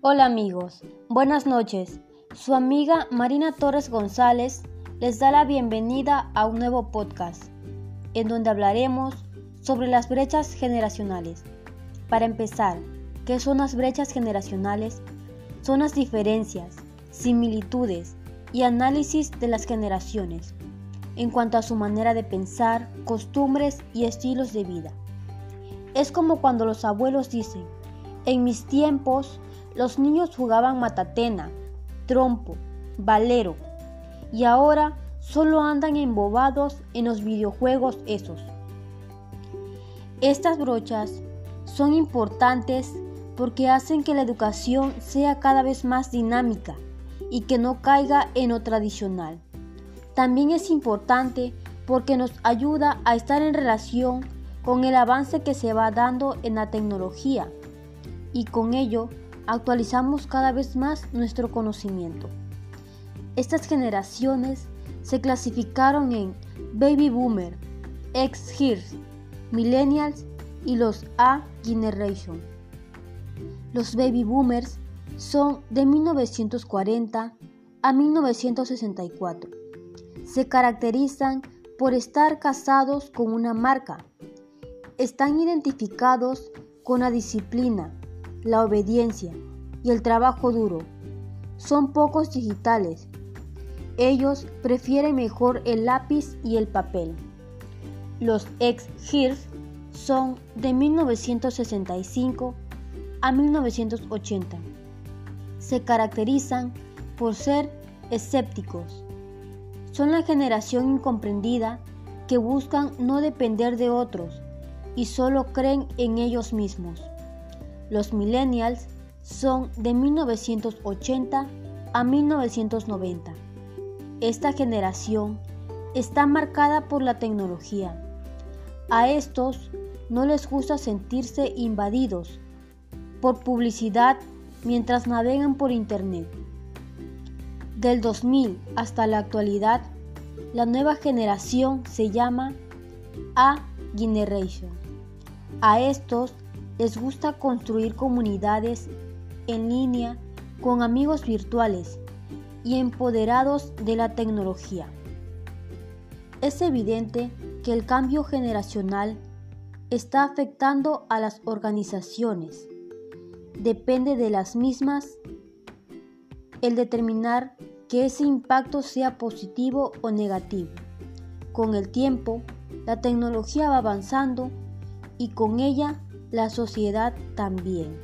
Hola amigos, buenas noches. Su amiga Marina Torres González les da la bienvenida a un nuevo podcast, en donde hablaremos sobre las brechas generacionales. Para empezar, ¿qué son las brechas generacionales? Son las diferencias, similitudes y análisis de las generaciones en cuanto a su manera de pensar, costumbres y estilos de vida. Es como cuando los abuelos dicen, en mis tiempos los niños jugaban matatena, trompo, valero, y ahora solo andan embobados en los videojuegos esos. Estas brochas son importantes porque hacen que la educación sea cada vez más dinámica y que no caiga en lo tradicional. También es importante porque nos ayuda a estar en relación con el avance que se va dando en la tecnología y con ello actualizamos cada vez más nuestro conocimiento. Estas generaciones se clasificaron en Baby Boomer, X-Gears, Millennials y los A Generation. Los Baby Boomers son de 1940 a 1964. Se caracterizan por estar casados con una marca. Están identificados con la disciplina, la obediencia y el trabajo duro. Son pocos digitales. Ellos prefieren mejor el lápiz y el papel. Los ex-HIRS son de 1965 a 1980. Se caracterizan por ser escépticos. Son la generación incomprendida que buscan no depender de otros y solo creen en ellos mismos. Los millennials son de 1980 a 1990. Esta generación está marcada por la tecnología. A estos no les gusta sentirse invadidos por publicidad mientras navegan por Internet. Del 2000 hasta la actualidad, la nueva generación se llama A Generation. A estos les gusta construir comunidades en línea con amigos virtuales y empoderados de la tecnología. Es evidente que el cambio generacional está afectando a las organizaciones. Depende de las mismas el determinar que ese impacto sea positivo o negativo. Con el tiempo, la tecnología va avanzando y con ella la sociedad también.